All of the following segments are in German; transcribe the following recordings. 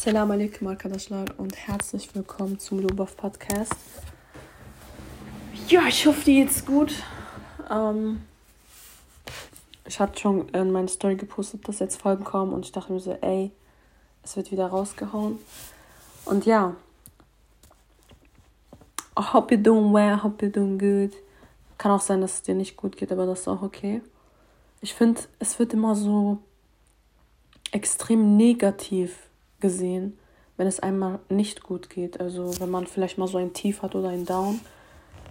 Assalamu alaikum arkadaşlar und herzlich willkommen zum Lobov Podcast. Ja, ich hoffe, dir geht's gut. Ähm, ich hatte schon in meine Story gepostet, dass jetzt Folgen kommen und ich dachte mir so, ey, es wird wieder rausgehauen. Und ja, I hope you're doing well, I hope you're doing good. Kann auch sein, dass es dir nicht gut geht, aber das ist auch okay. Ich finde, es wird immer so extrem negativ gesehen, wenn es einmal nicht gut geht. Also wenn man vielleicht mal so ein Tief hat oder ein Down,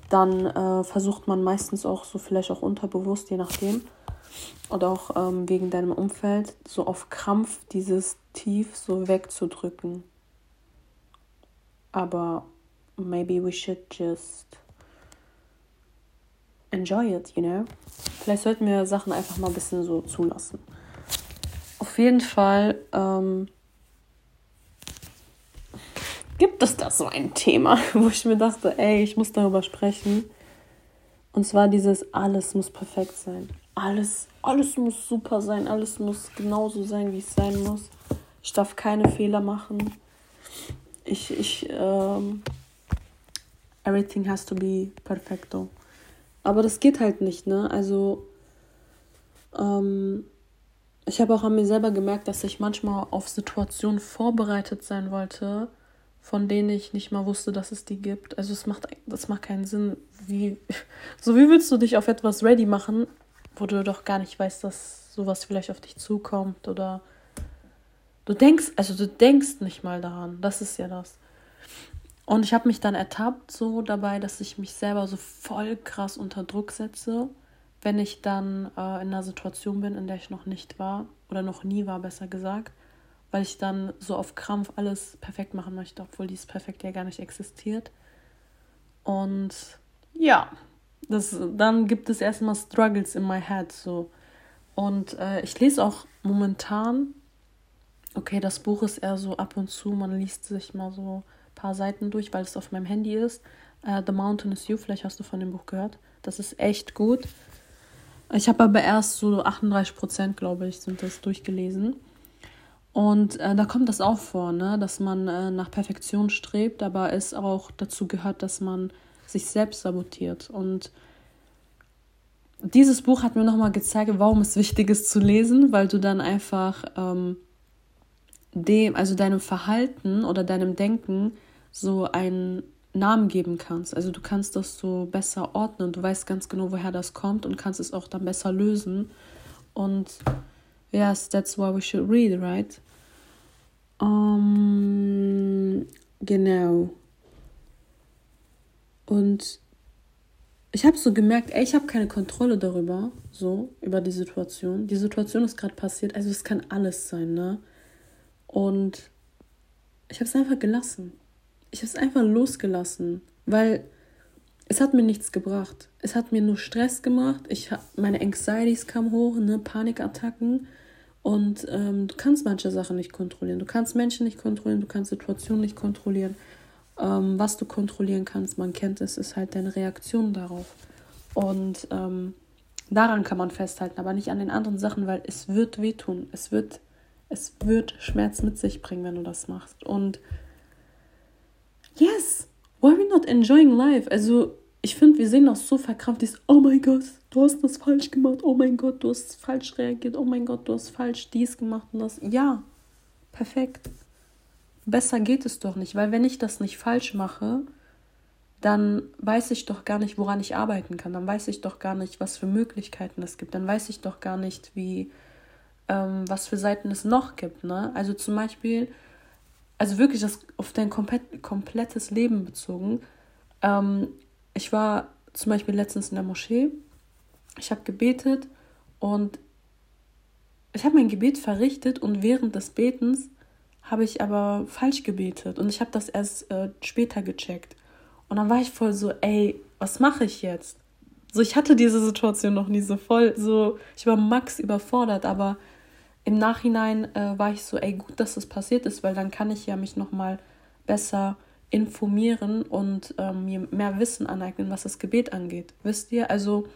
dann äh, versucht man meistens auch so vielleicht auch unterbewusst, je nachdem, oder auch ähm, wegen deinem Umfeld, so auf Krampf dieses Tief so wegzudrücken. Aber maybe we should just enjoy it, you know? Vielleicht sollten wir Sachen einfach mal ein bisschen so zulassen. Auf jeden Fall ähm, gibt es da so ein Thema, wo ich mir dachte, ey, ich muss darüber sprechen. Und zwar dieses alles muss perfekt sein. Alles, alles muss super sein, alles muss genauso sein, wie es sein muss. Ich darf keine Fehler machen. Ich, ich, ähm, everything has to be perfecto. Aber das geht halt nicht, ne? Also, ähm, ich habe auch an mir selber gemerkt, dass ich manchmal auf Situationen vorbereitet sein wollte, von denen ich nicht mal wusste, dass es die gibt. Also es macht, das macht keinen Sinn. Wie, so wie willst du dich auf etwas ready machen, wo du doch gar nicht weißt, dass sowas vielleicht auf dich zukommt oder du denkst, also du denkst nicht mal daran. Das ist ja das. Und ich habe mich dann ertappt so dabei, dass ich mich selber so voll krass unter Druck setze, wenn ich dann äh, in einer Situation bin, in der ich noch nicht war oder noch nie war, besser gesagt weil ich dann so auf Krampf alles perfekt machen möchte, obwohl dieses Perfekt ja gar nicht existiert. Und ja, das, dann gibt es erstmal Struggles in my head so. Und äh, ich lese auch momentan, okay, das Buch ist eher so ab und zu, man liest sich mal so ein paar Seiten durch, weil es auf meinem Handy ist. Äh, The Mountain is You, vielleicht hast du von dem Buch gehört. Das ist echt gut. Ich habe aber erst so 38 Prozent, glaube ich, sind das durchgelesen. Und äh, da kommt das auch vor, ne? dass man äh, nach Perfektion strebt, aber es auch dazu gehört, dass man sich selbst sabotiert. Und dieses Buch hat mir nochmal gezeigt, warum es wichtig ist zu lesen, weil du dann einfach ähm, dem, also deinem Verhalten oder deinem Denken so einen Namen geben kannst. Also du kannst das so besser ordnen. Du weißt ganz genau, woher das kommt und kannst es auch dann besser lösen. Und Yes, that's why we should read, right? Um, genau. Und ich habe so gemerkt, ey, ich habe keine Kontrolle darüber, so, über die Situation. Die Situation ist gerade passiert, also es kann alles sein, ne? Und ich habe es einfach gelassen. Ich habe es einfach losgelassen, weil es hat mir nichts gebracht. Es hat mir nur Stress gemacht. Ich meine Anxieties kamen hoch, ne, Panikattacken. Und ähm, du kannst manche Sachen nicht kontrollieren. Du kannst Menschen nicht kontrollieren, du kannst Situationen nicht kontrollieren. Ähm, was du kontrollieren kannst, man kennt es, ist halt deine Reaktion darauf. Und ähm, daran kann man festhalten, aber nicht an den anderen Sachen, weil es wird wehtun. Es wird, es wird Schmerz mit sich bringen, wenn du das machst. Und yes, why are we not enjoying life? Also ich finde, wir sehen das so verkrampft, dieses, oh mein Gott, du hast das falsch gemacht, oh mein Gott, du hast falsch reagiert, oh mein Gott, du hast falsch dies gemacht und das. Ja, perfekt. Besser geht es doch nicht, weil wenn ich das nicht falsch mache, dann weiß ich doch gar nicht, woran ich arbeiten kann. Dann weiß ich doch gar nicht, was für Möglichkeiten es gibt. Dann weiß ich doch gar nicht, wie, ähm, was für Seiten es noch gibt. Ne? Also zum Beispiel, also wirklich das auf dein komplett, komplettes Leben bezogen. Ähm, ich war zum Beispiel letztens in der Moschee, ich habe gebetet und ich habe mein Gebet verrichtet und während des Betens habe ich aber falsch gebetet und ich habe das erst äh, später gecheckt. Und dann war ich voll so, ey, was mache ich jetzt? So, ich hatte diese Situation noch nie so voll, so, ich war max überfordert, aber im Nachhinein äh, war ich so, ey, gut, dass das passiert ist, weil dann kann ich ja mich nochmal besser informieren und ähm, mir mehr Wissen aneignen, was das Gebet angeht. Wisst ihr? Also,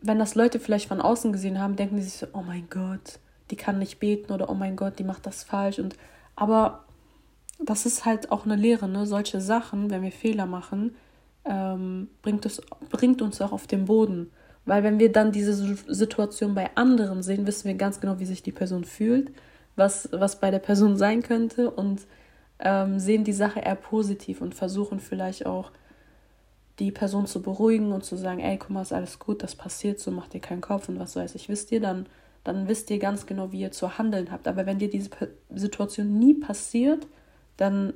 wenn das Leute vielleicht von außen gesehen haben, denken die sich so, oh mein Gott, die kann nicht beten oder oh mein Gott, die macht das falsch. Und aber das ist halt auch eine Lehre, ne? Solche Sachen, wenn wir Fehler machen, ähm, bringt, es, bringt uns auch auf den Boden. Weil wenn wir dann diese Situation bei anderen sehen, wissen wir ganz genau, wie sich die Person fühlt, was, was bei der Person sein könnte und ähm, sehen die Sache eher positiv und versuchen vielleicht auch die Person zu beruhigen und zu sagen, ey, guck mal, ist alles gut, das passiert so, mach dir keinen Kopf und was weiß ich, wisst ihr, dann, dann wisst ihr ganz genau, wie ihr zu handeln habt. Aber wenn dir diese Situation nie passiert, dann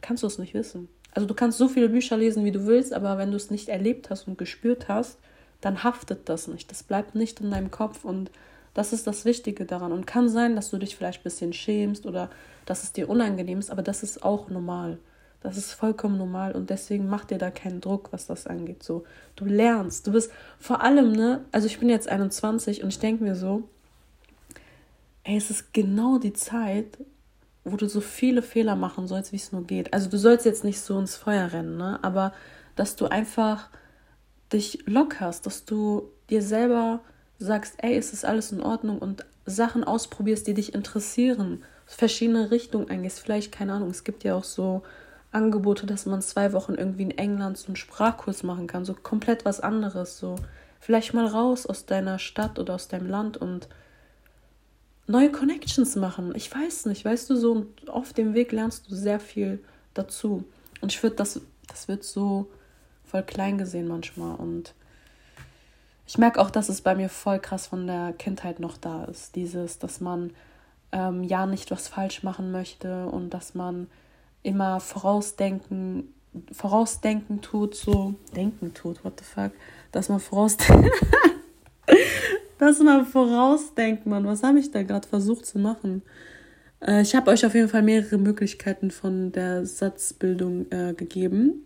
kannst du es nicht wissen. Also du kannst so viele Bücher lesen, wie du willst, aber wenn du es nicht erlebt hast und gespürt hast, dann haftet das nicht. Das bleibt nicht in deinem Kopf und das ist das Wichtige daran. Und kann sein, dass du dich vielleicht ein bisschen schämst oder dass es dir unangenehm ist, aber das ist auch normal. Das ist vollkommen normal und deswegen mach dir da keinen Druck, was das angeht. So, du lernst, du bist vor allem, ne, also ich bin jetzt 21 und ich denke mir so, ey, es ist genau die Zeit, wo du so viele Fehler machen sollst, wie es nur geht. Also du sollst jetzt nicht so ins Feuer rennen, ne? Aber dass du einfach dich lockerst, dass du dir selber sagst, ey, ist alles in Ordnung und Sachen ausprobierst, die dich interessieren, verschiedene Richtungen eingehst. Vielleicht, keine Ahnung, es gibt ja auch so Angebote, dass man zwei Wochen irgendwie in England so einen Sprachkurs machen kann, so komplett was anderes, so vielleicht mal raus aus deiner Stadt oder aus deinem Land und neue Connections machen. Ich weiß nicht, weißt du, so auf dem Weg lernst du sehr viel dazu. Und ich würde, das, das wird so voll klein gesehen manchmal. Und ich merke auch, dass es bei mir voll krass von der Kindheit noch da ist. Dieses, dass man ähm, ja nicht was falsch machen möchte und dass man immer vorausdenken, vorausdenken tut, so denken tut, what the fuck, dass man vorausdenken. Lass mal vorausdenken, Mann. Was habe ich da gerade versucht zu machen? Äh, ich habe euch auf jeden Fall mehrere Möglichkeiten von der Satzbildung äh, gegeben.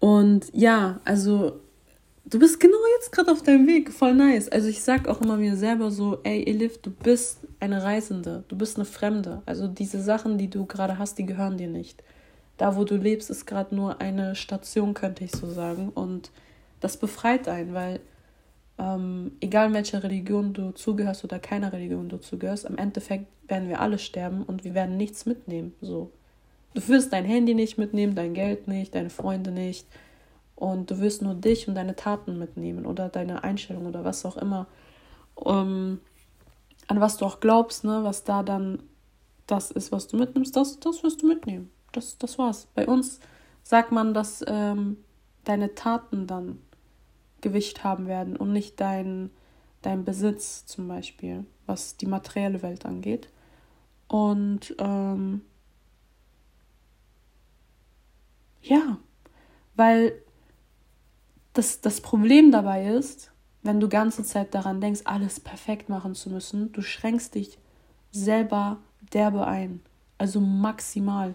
Und ja, also du bist genau jetzt gerade auf deinem Weg. Voll nice. Also ich sag auch immer mir selber so, ey Elif, du bist eine Reisende. Du bist eine Fremde. Also diese Sachen, die du gerade hast, die gehören dir nicht. Da, wo du lebst, ist gerade nur eine Station, könnte ich so sagen. Und das befreit einen, weil ähm, egal welcher Religion du zugehörst oder keiner Religion du zugehörst, am Endeffekt werden wir alle sterben und wir werden nichts mitnehmen. So. Du wirst dein Handy nicht mitnehmen, dein Geld nicht, deine Freunde nicht. Und du wirst nur dich und deine Taten mitnehmen oder deine Einstellung oder was auch immer. Um, an was du auch glaubst, ne, was da dann das ist, was du mitnimmst, das, das wirst du mitnehmen. Das, das war's. Bei uns sagt man, dass ähm, deine Taten dann Gewicht haben werden und nicht dein, dein Besitz zum Beispiel, was die materielle Welt angeht. Und ähm, ja, weil das, das Problem dabei ist, wenn du ganze Zeit daran denkst, alles perfekt machen zu müssen, du schränkst dich selber derbe ein. Also maximal.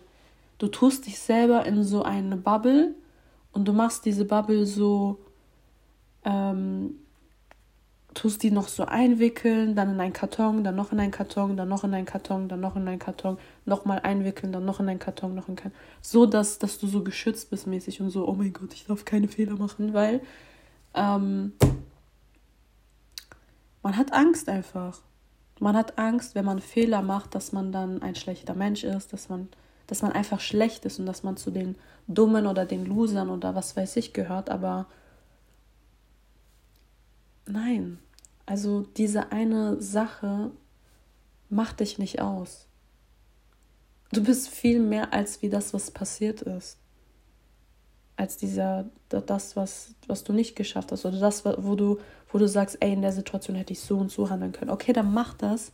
Du tust dich selber in so eine Bubble und du machst diese Bubble so ähm, tust die noch so einwickeln, dann in einen Karton, dann noch in einen Karton, dann noch in einen Karton, dann noch in einen Karton, nochmal einwickeln, dann noch in einen Karton, noch in einen Karton. So, dass, dass du so geschützt bist mäßig und so, oh mein Gott, ich darf keine Fehler machen, weil ähm, man hat Angst einfach. Man hat Angst, wenn man Fehler macht, dass man dann ein schlechter Mensch ist, dass man, dass man einfach schlecht ist und dass man zu den Dummen oder den Losern oder was weiß ich gehört, aber Nein. Also diese eine Sache macht dich nicht aus. Du bist viel mehr als wie das, was passiert ist. Als dieser, das, was, was du nicht geschafft hast. Oder das, wo du, wo du sagst, ey, in der Situation hätte ich so und so handeln können. Okay, dann mach das.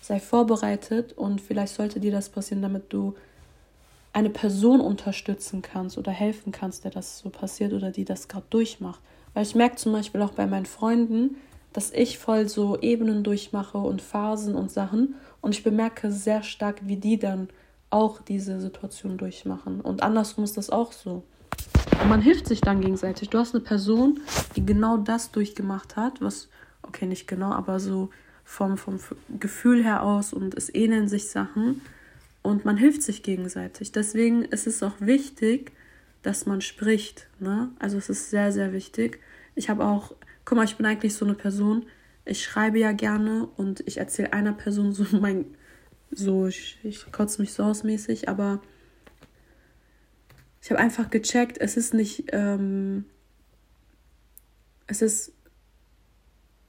Sei vorbereitet und vielleicht sollte dir das passieren, damit du eine Person unterstützen kannst oder helfen kannst, der das so passiert oder die das gerade durchmacht. Weil ich merke zum Beispiel auch bei meinen Freunden, dass ich voll so Ebenen durchmache und Phasen und Sachen. Und ich bemerke sehr stark, wie die dann auch diese Situation durchmachen. Und andersrum ist das auch so. Und man hilft sich dann gegenseitig. Du hast eine Person, die genau das durchgemacht hat, was, okay, nicht genau, aber so vom, vom Gefühl her aus und es ähneln sich Sachen. Und man hilft sich gegenseitig. Deswegen ist es auch wichtig, dass man spricht. Ne? Also es ist sehr, sehr wichtig. Ich habe auch, guck mal, ich bin eigentlich so eine Person, ich schreibe ja gerne und ich erzähle einer Person so mein, so, ich, ich kotze mich so ausmäßig, aber ich habe einfach gecheckt, es ist nicht, ähm, es ist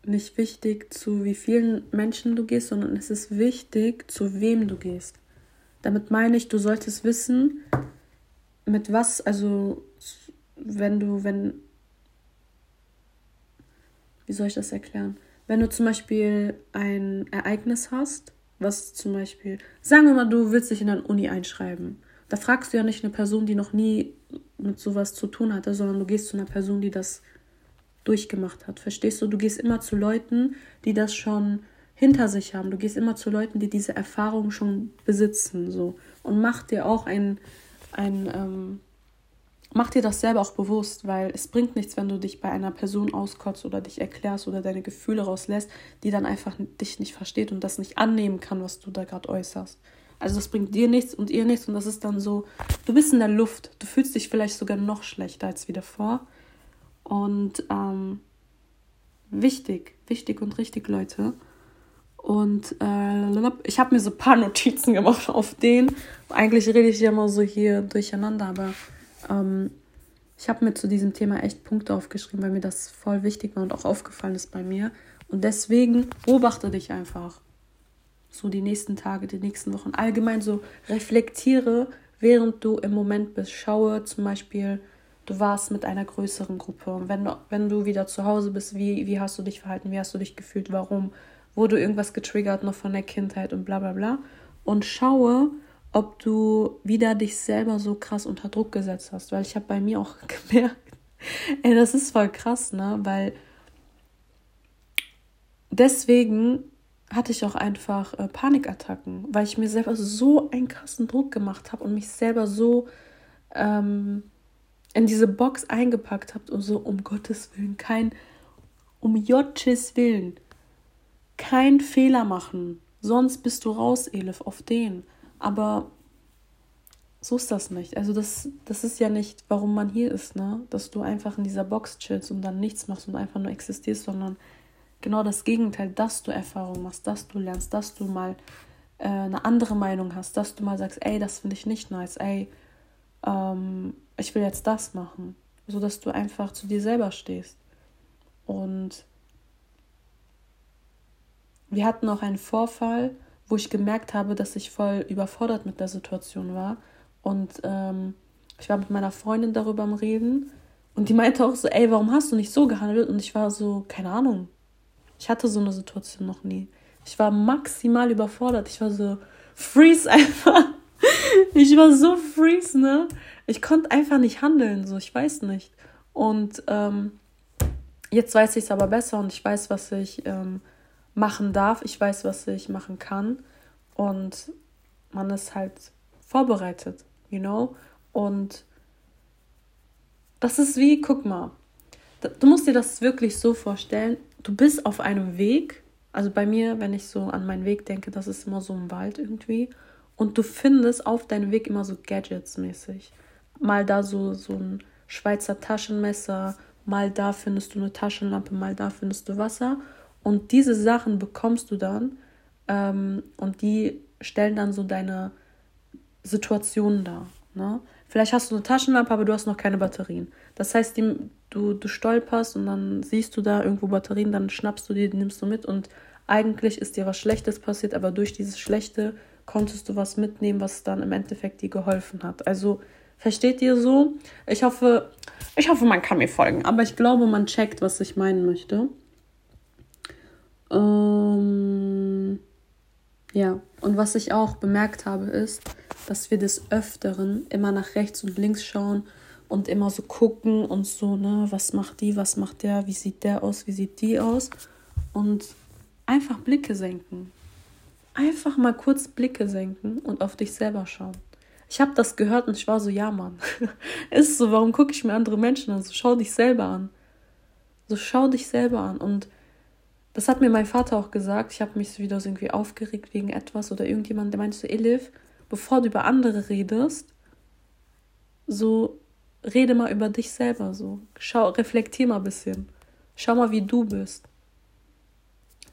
nicht wichtig, zu wie vielen Menschen du gehst, sondern es ist wichtig, zu wem du gehst. Damit meine ich, du solltest wissen, mit was, also wenn du, wenn, wie soll ich das erklären? Wenn du zum Beispiel ein Ereignis hast, was zum Beispiel, sagen wir mal, du willst dich in eine Uni einschreiben. Da fragst du ja nicht eine Person, die noch nie mit sowas zu tun hatte, sondern du gehst zu einer Person, die das durchgemacht hat. Verstehst du? Du gehst immer zu Leuten, die das schon hinter sich haben. Du gehst immer zu Leuten, die diese Erfahrung schon besitzen. So. Und mach dir auch ein, ein ähm, mach dir das selber auch bewusst, weil es bringt nichts, wenn du dich bei einer Person auskotzt oder dich erklärst oder deine Gefühle rauslässt, die dann einfach dich nicht versteht und das nicht annehmen kann, was du da gerade äußerst. Also das bringt dir nichts und ihr nichts und das ist dann so, du bist in der Luft, du fühlst dich vielleicht sogar noch schlechter als wie davor. Und ähm, wichtig, wichtig und richtig, Leute. Und äh, ich habe mir so ein paar Notizen gemacht auf den. Eigentlich rede ich ja immer so hier durcheinander, aber ähm, ich habe mir zu diesem Thema echt Punkte aufgeschrieben, weil mir das voll wichtig war und auch aufgefallen ist bei mir. Und deswegen beobachte dich einfach. So die nächsten Tage, die nächsten Wochen. Allgemein so reflektiere, während du im Moment bist. Schaue zum Beispiel, du warst mit einer größeren Gruppe. Und wenn du, wenn du wieder zu Hause bist, wie, wie hast du dich verhalten? Wie hast du dich gefühlt? Warum? Wurde irgendwas getriggert noch von der Kindheit und bla bla bla? Und schaue, ob du wieder dich selber so krass unter Druck gesetzt hast. Weil ich habe bei mir auch gemerkt, ey, das ist voll krass, ne? Weil deswegen hatte ich auch einfach äh, Panikattacken, weil ich mir selber so einen krassen Druck gemacht habe und mich selber so ähm, in diese Box eingepackt habe und so, um Gottes Willen, kein, um Jottes Willen, kein Fehler machen, sonst bist du raus, Elif, auf den. Aber so ist das nicht. Also das, das ist ja nicht, warum man hier ist, ne? Dass du einfach in dieser Box chillst und dann nichts machst und einfach nur existierst, sondern genau das Gegenteil, dass du Erfahrung machst, dass du lernst, dass du mal äh, eine andere Meinung hast, dass du mal sagst, ey, das finde ich nicht nice, ey, ähm, ich will jetzt das machen. So dass du einfach zu dir selber stehst. Und wir hatten auch einen Vorfall, wo ich gemerkt habe, dass ich voll überfordert mit der Situation war. Und ähm, ich war mit meiner Freundin darüber am Reden und die meinte auch so, ey, warum hast du nicht so gehandelt? Und ich war so, keine Ahnung. Ich hatte so eine Situation noch nie. Ich war maximal überfordert. Ich war so, freeze einfach. Ich war so freeze, ne? Ich konnte einfach nicht handeln, so, ich weiß nicht. Und ähm, jetzt weiß ich es aber besser und ich weiß, was ich ähm, machen darf. Ich weiß, was ich machen kann. Und man ist halt vorbereitet, you know? Und das ist wie, guck mal, du musst dir das wirklich so vorstellen, du bist auf einem Weg, also bei mir, wenn ich so an meinen Weg denke, das ist immer so ein Wald irgendwie, und du findest auf deinem Weg immer so Gadgets mäßig. Mal da so, so ein Schweizer Taschenmesser, mal da findest du eine Taschenlampe, mal da findest du Wasser. Und diese Sachen bekommst du dann ähm, und die stellen dann so deine Situation dar. Ne? Vielleicht hast du eine Taschenlampe, aber du hast noch keine Batterien. Das heißt, die, du, du stolperst und dann siehst du da irgendwo Batterien, dann schnappst du die, die nimmst du mit und eigentlich ist dir was Schlechtes passiert, aber durch dieses Schlechte konntest du was mitnehmen, was dann im Endeffekt dir geholfen hat. Also versteht ihr so? Ich hoffe, ich hoffe, man kann mir folgen, aber ich glaube, man checkt, was ich meinen möchte. Ähm, ja, und was ich auch bemerkt habe, ist, dass wir des Öfteren immer nach rechts und links schauen und immer so gucken und so, ne, was macht die, was macht der, wie sieht der aus, wie sieht die aus und einfach Blicke senken. Einfach mal kurz Blicke senken und auf dich selber schauen. Ich habe das gehört und ich war so, ja, Mann. ist so, warum gucke ich mir andere Menschen an? So, schau dich selber an. So, schau dich selber an. Und das hat mir mein Vater auch gesagt. Ich habe mich so wieder so irgendwie aufgeregt wegen etwas oder irgendjemand, der meinte so, Elif, bevor du über andere redest, so rede mal über dich selber so. Schau, reflektier mal ein bisschen. Schau mal, wie du bist.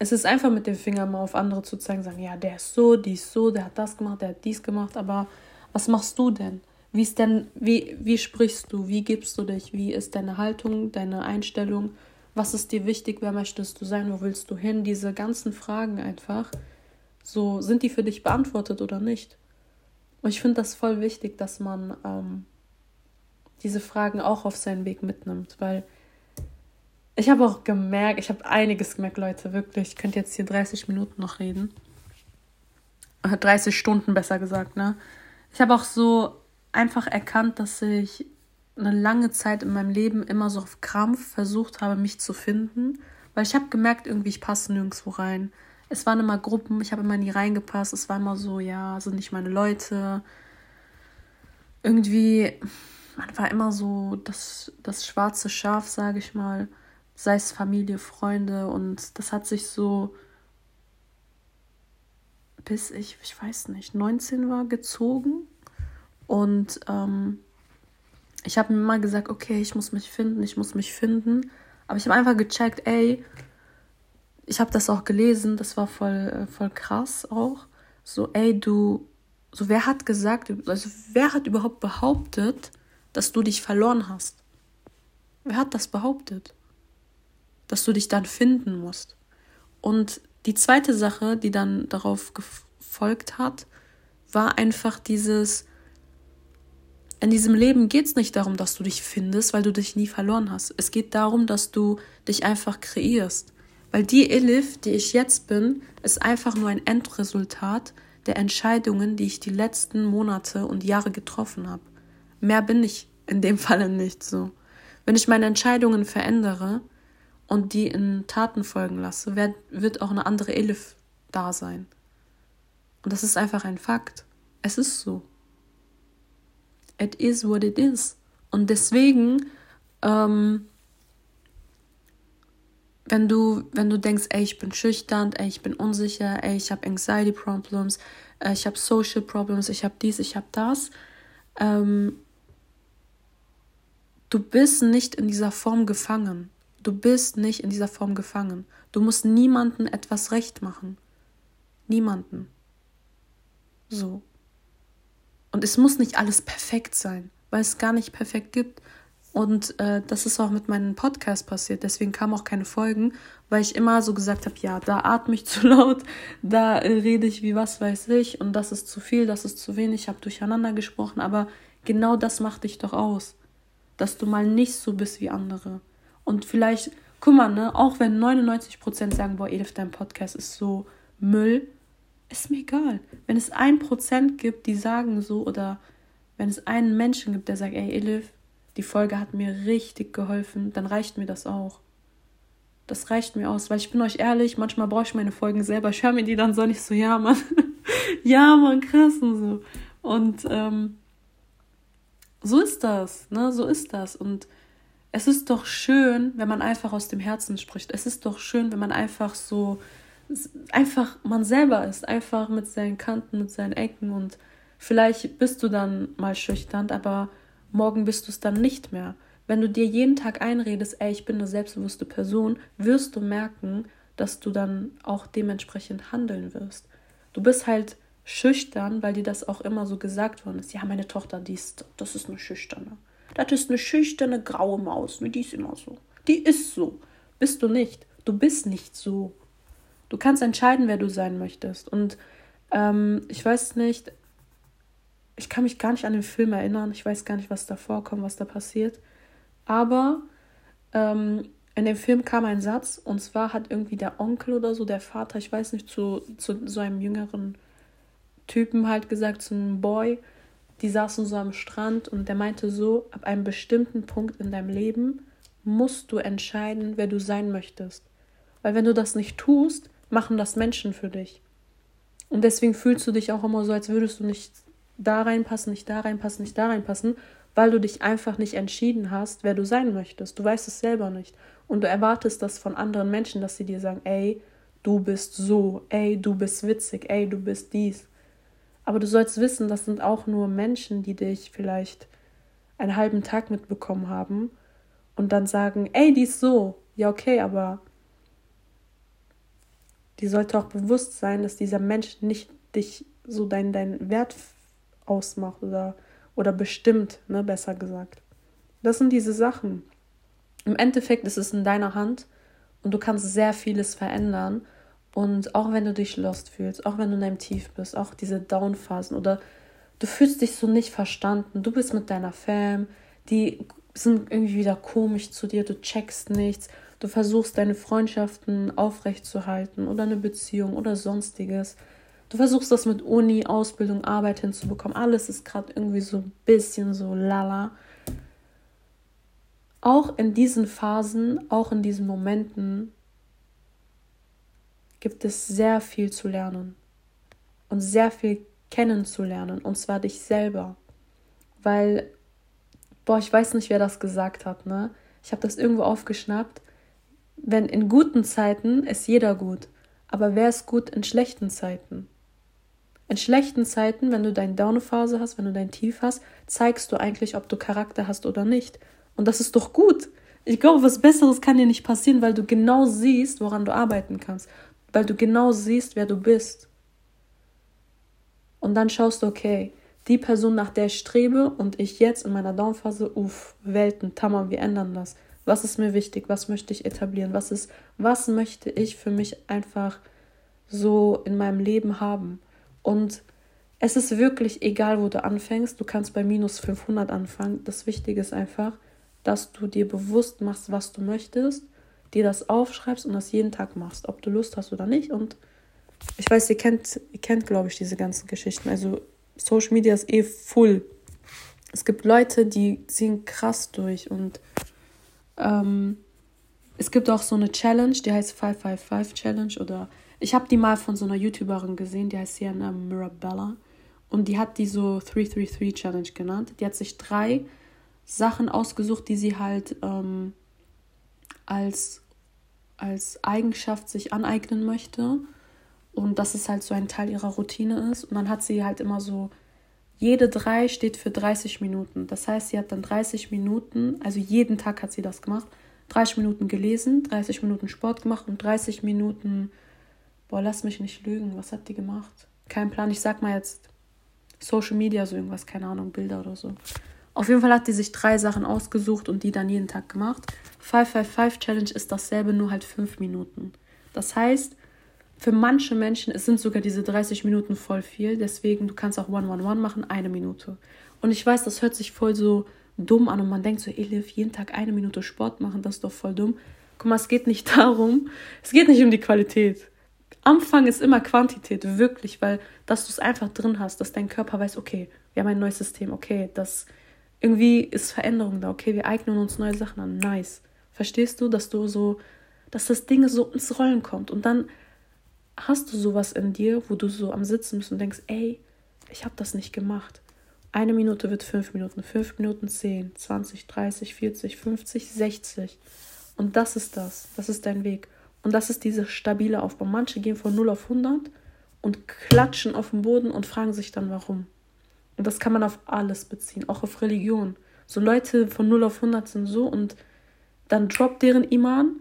es ist einfach mit dem Finger mal auf andere zu zeigen, sagen, ja, der ist so, die ist so, der hat das gemacht, der hat dies gemacht, aber was machst du denn? Wie ist denn, wie, wie sprichst du? Wie gibst du dich? Wie ist deine Haltung, deine Einstellung? Was ist dir wichtig? Wer möchtest du sein? Wo willst du hin? Diese ganzen Fragen einfach. So, sind die für dich beantwortet oder nicht? Und ich finde das voll wichtig, dass man ähm, diese Fragen auch auf seinen Weg mitnimmt, weil ich habe auch gemerkt, ich habe einiges gemerkt, Leute, wirklich. Ich könnte jetzt hier 30 Minuten noch reden. 30 äh, Stunden besser gesagt, ne? Ich habe auch so einfach erkannt, dass ich eine lange Zeit in meinem Leben immer so auf Krampf versucht habe, mich zu finden, weil ich habe gemerkt, irgendwie ich passe nirgendwo rein. Es waren immer Gruppen, ich habe immer nie reingepasst. Es war immer so, ja, sind nicht meine Leute. Irgendwie, man war immer so das, das schwarze Schaf, sage ich mal sei es Familie, Freunde und das hat sich so bis ich, ich weiß nicht, 19 war gezogen und ähm, ich habe mir mal gesagt, okay, ich muss mich finden, ich muss mich finden, aber ich habe einfach gecheckt, ey, ich habe das auch gelesen, das war voll, voll krass auch, so, ey, du, so wer hat gesagt, also wer hat überhaupt behauptet, dass du dich verloren hast? Wer hat das behauptet? dass du dich dann finden musst. Und die zweite Sache, die dann darauf gefolgt hat, war einfach dieses, in diesem Leben geht es nicht darum, dass du dich findest, weil du dich nie verloren hast. Es geht darum, dass du dich einfach kreierst. Weil die Elif, die ich jetzt bin, ist einfach nur ein Endresultat der Entscheidungen, die ich die letzten Monate und Jahre getroffen habe. Mehr bin ich in dem Falle nicht so. Wenn ich meine Entscheidungen verändere, und die in Taten folgen lasse, wird, auch eine andere Elif da sein. Und das ist einfach ein Fakt. Es ist so. It is what it is. Und deswegen, ähm, wenn du, wenn du denkst, ey, ich bin schüchtern, ey, ich bin unsicher, ey, ich habe Anxiety Problems, äh, ich habe Social Problems, ich habe dies, ich habe das, ähm, du bist nicht in dieser Form gefangen. Du bist nicht in dieser Form gefangen. Du musst niemanden etwas recht machen. Niemanden. So. Und es muss nicht alles perfekt sein, weil es gar nicht perfekt gibt. Und äh, das ist auch mit meinem Podcast passiert. Deswegen kamen auch keine Folgen, weil ich immer so gesagt habe, ja, da atme ich zu laut, da äh, rede ich wie was weiß ich und das ist zu viel, das ist zu wenig. Ich habe durcheinander gesprochen, aber genau das macht dich doch aus, dass du mal nicht so bist wie andere. Und vielleicht, guck mal, ne, auch wenn 99% sagen, boah, Edith, dein Podcast ist so Müll, ist mir egal. Wenn es ein Prozent gibt, die sagen so, oder wenn es einen Menschen gibt, der sagt, ey, Elif, die Folge hat mir richtig geholfen, dann reicht mir das auch. Das reicht mir aus, weil ich bin euch ehrlich, manchmal brauche ich meine Folgen selber. Ich höre mir die dann so nicht so, ja, Mann. ja, Mann, krass und so. Und ähm, so ist das, ne? So ist das. Und es ist doch schön, wenn man einfach aus dem Herzen spricht. Es ist doch schön, wenn man einfach so, einfach man selber ist, einfach mit seinen Kanten, mit seinen Ecken und vielleicht bist du dann mal schüchtern, aber morgen bist du es dann nicht mehr. Wenn du dir jeden Tag einredest, ey, ich bin eine selbstbewusste Person, wirst du merken, dass du dann auch dementsprechend handeln wirst. Du bist halt schüchtern, weil dir das auch immer so gesagt worden ist. Ja, meine Tochter, die ist, das ist eine Schüchterne. Das ist eine schüchterne graue Maus. Die ist immer so. Die ist so. Bist du nicht. Du bist nicht so. Du kannst entscheiden, wer du sein möchtest. Und ähm, ich weiß nicht, ich kann mich gar nicht an den Film erinnern. Ich weiß gar nicht, was da vorkommt, was da passiert. Aber ähm, in dem Film kam ein Satz, und zwar hat irgendwie der Onkel oder so, der Vater, ich weiß nicht, zu, zu so einem jüngeren Typen halt gesagt, zu einem Boy, die saßen so am Strand und der meinte so, ab einem bestimmten Punkt in deinem Leben musst du entscheiden, wer du sein möchtest. Weil wenn du das nicht tust, machen das Menschen für dich. Und deswegen fühlst du dich auch immer so, als würdest du nicht da reinpassen, nicht da reinpassen, nicht da reinpassen, weil du dich einfach nicht entschieden hast, wer du sein möchtest. Du weißt es selber nicht. Und du erwartest das von anderen Menschen, dass sie dir sagen, ey, du bist so, ey, du bist witzig, ey, du bist dies. Aber du sollst wissen, das sind auch nur Menschen, die dich vielleicht einen halben Tag mitbekommen haben und dann sagen, ey, die ist so. Ja, okay, aber die sollte auch bewusst sein, dass dieser Mensch nicht dich so dein, dein Wert ausmacht oder, oder bestimmt, ne, besser gesagt. Das sind diese Sachen. Im Endeffekt ist es in deiner Hand und du kannst sehr vieles verändern. Und auch wenn du dich lost fühlst, auch wenn du in einem Tief bist, auch diese Down-Phasen oder du fühlst dich so nicht verstanden, du bist mit deiner Fam, die sind irgendwie wieder komisch zu dir, du checkst nichts, du versuchst deine Freundschaften aufrechtzuerhalten oder eine Beziehung oder sonstiges. Du versuchst das mit Uni, Ausbildung, Arbeit hinzubekommen. Alles ist gerade irgendwie so ein bisschen so lala. Auch in diesen Phasen, auch in diesen Momenten gibt es sehr viel zu lernen und sehr viel kennenzulernen, und zwar dich selber. Weil, boah, ich weiß nicht, wer das gesagt hat, ne? Ich habe das irgendwo aufgeschnappt. Wenn in guten Zeiten ist jeder gut, aber wer ist gut in schlechten Zeiten? In schlechten Zeiten, wenn du deine Down-Phase hast, wenn du dein Tief hast, zeigst du eigentlich, ob du Charakter hast oder nicht. Und das ist doch gut. Ich glaube, was Besseres kann dir nicht passieren, weil du genau siehst, woran du arbeiten kannst. Weil du genau siehst, wer du bist. Und dann schaust du, okay, die Person, nach der ich strebe und ich jetzt in meiner Downphase, uff, Welten, Tamam, wir ändern das. Was ist mir wichtig? Was möchte ich etablieren? Was ist, was möchte ich für mich einfach so in meinem Leben haben? Und es ist wirklich egal, wo du anfängst. Du kannst bei minus 500 anfangen. Das Wichtige ist einfach, dass du dir bewusst machst, was du möchtest, dir das aufschreibst und das jeden Tag machst, ob du Lust hast oder nicht. Und ich weiß, ihr kennt, ihr kennt, glaube ich, diese ganzen Geschichten. Also Social Media ist eh full. Es gibt Leute, die ziehen krass durch und ähm, es gibt auch so eine Challenge, die heißt 555 Challenge oder ich habe die mal von so einer YouTuberin gesehen, die heißt Sienna Mirabella und die hat die so 333 Challenge genannt. Die hat sich drei Sachen ausgesucht, die sie halt ähm, als, als Eigenschaft sich aneignen möchte. Und dass es halt so ein Teil ihrer Routine ist. Und dann hat sie halt immer so, jede drei steht für 30 Minuten. Das heißt, sie hat dann 30 Minuten, also jeden Tag hat sie das gemacht, 30 Minuten gelesen, 30 Minuten Sport gemacht und 30 Minuten, boah, lass mich nicht lügen, was hat die gemacht? Kein Plan, ich sag mal jetzt Social Media, so irgendwas, keine Ahnung, Bilder oder so. Auf jeden Fall hat die sich drei Sachen ausgesucht und die dann jeden Tag gemacht. 555 Challenge ist dasselbe, nur halt fünf Minuten. Das heißt, für manche Menschen es sind sogar diese 30 Minuten voll viel. Deswegen, du kannst auch One-One-One machen, eine Minute. Und ich weiß, das hört sich voll so dumm an und man denkt so, Elif, jeden Tag eine Minute Sport machen, das ist doch voll dumm. Guck mal, es geht nicht darum, es geht nicht um die Qualität. Anfang ist immer Quantität, wirklich, weil dass du es einfach drin hast, dass dein Körper weiß, okay, wir haben ein neues System, okay, das irgendwie ist Veränderung da, okay, wir eignen uns neue Sachen an, nice. Verstehst du, dass du so, dass das Ding so ins Rollen kommt und dann hast du sowas in dir, wo du so am Sitzen bist und denkst, ey, ich habe das nicht gemacht. Eine Minute wird fünf Minuten, fünf Minuten zehn, zwanzig, dreißig, vierzig, fünfzig, sechzig. Und das ist das, das ist dein Weg. Und das ist dieser stabile Aufbau. Manche gehen von 0 auf 100 und klatschen auf den Boden und fragen sich dann, warum. Und das kann man auf alles beziehen, auch auf Religion. So Leute von 0 auf 100 sind so und dann droppt deren Iman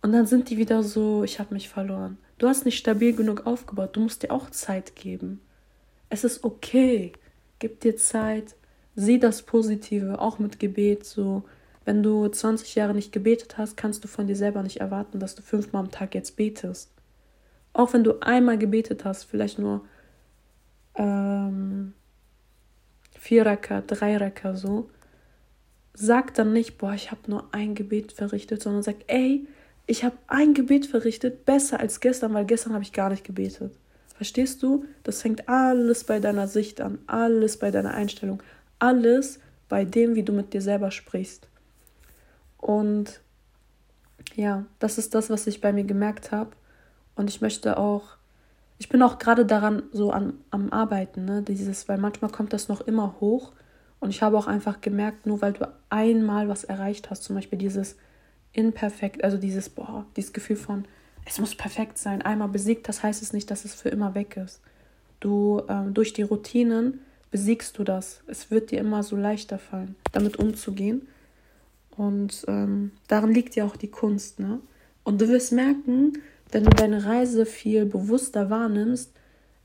und dann sind die wieder so, ich habe mich verloren. Du hast nicht stabil genug aufgebaut, du musst dir auch Zeit geben. Es ist okay, gib dir Zeit, sieh das Positive, auch mit Gebet so. Wenn du 20 Jahre nicht gebetet hast, kannst du von dir selber nicht erwarten, dass du fünfmal am Tag jetzt betest. Auch wenn du einmal gebetet hast, vielleicht nur ähm, vier Raka, drei Raka so, sag dann nicht, boah, ich habe nur ein Gebet verrichtet, sondern sag, ey, ich habe ein Gebet verrichtet, besser als gestern, weil gestern habe ich gar nicht gebetet. Verstehst du? Das fängt alles bei deiner Sicht an, alles bei deiner Einstellung, alles bei dem, wie du mit dir selber sprichst. Und ja, das ist das, was ich bei mir gemerkt habe. Und ich möchte auch ich bin auch gerade daran so an, am Arbeiten, ne? Dieses, weil manchmal kommt das noch immer hoch. Und ich habe auch einfach gemerkt, nur weil du einmal was erreicht hast, zum Beispiel dieses imperfekt, also dieses, boah, dieses Gefühl von, es muss perfekt sein, einmal besiegt, das heißt es nicht, dass es für immer weg ist. Du, ähm, durch die Routinen besiegst du das. Es wird dir immer so leichter fallen, damit umzugehen. Und ähm, darin liegt ja auch die Kunst, ne? Und du wirst merken, wenn du deine Reise viel bewusster wahrnimmst,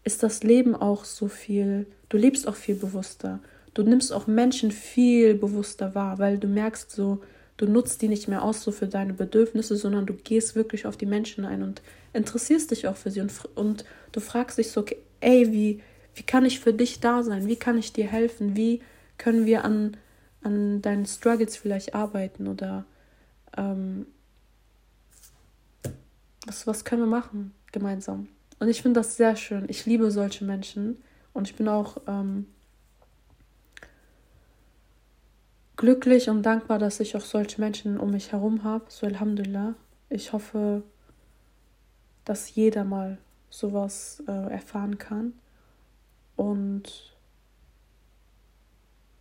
ist das Leben auch so viel, du lebst auch viel bewusster. Du nimmst auch Menschen viel bewusster wahr, weil du merkst so, du nutzt die nicht mehr aus so für deine Bedürfnisse, sondern du gehst wirklich auf die Menschen ein und interessierst dich auch für sie und, und du fragst dich so, okay, ey, wie, wie kann ich für dich da sein? Wie kann ich dir helfen? Wie können wir an, an deinen Struggles vielleicht arbeiten oder ähm, was, was können wir machen gemeinsam? Und ich finde das sehr schön. Ich liebe solche Menschen und ich bin auch ähm, glücklich und dankbar, dass ich auch solche Menschen um mich herum habe. So Alhamdulillah. Ich hoffe, dass jeder mal sowas äh, erfahren kann. Und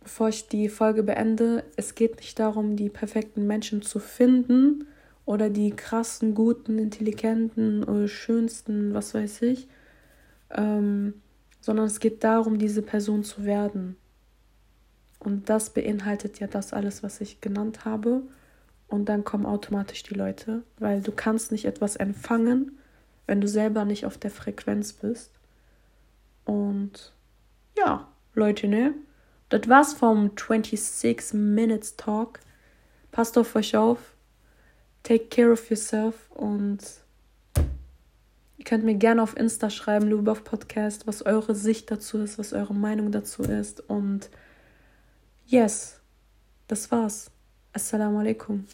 bevor ich die Folge beende, es geht nicht darum, die perfekten Menschen zu finden oder die krassen, guten, intelligenten oder schönsten, was weiß ich, ähm, sondern es geht darum, diese Person zu werden. Und das beinhaltet ja das alles, was ich genannt habe. Und dann kommen automatisch die Leute, weil du kannst nicht etwas empfangen, wenn du selber nicht auf der Frequenz bist. Und ja, Leute, ne? Das war's vom 26 Minutes Talk. Passt auf euch auf. Take care of yourself und ihr könnt mir gerne auf Insta schreiben, Lubov Podcast, was eure Sicht dazu ist, was eure Meinung dazu ist. Und yes, das war's. Assalamu alaikum.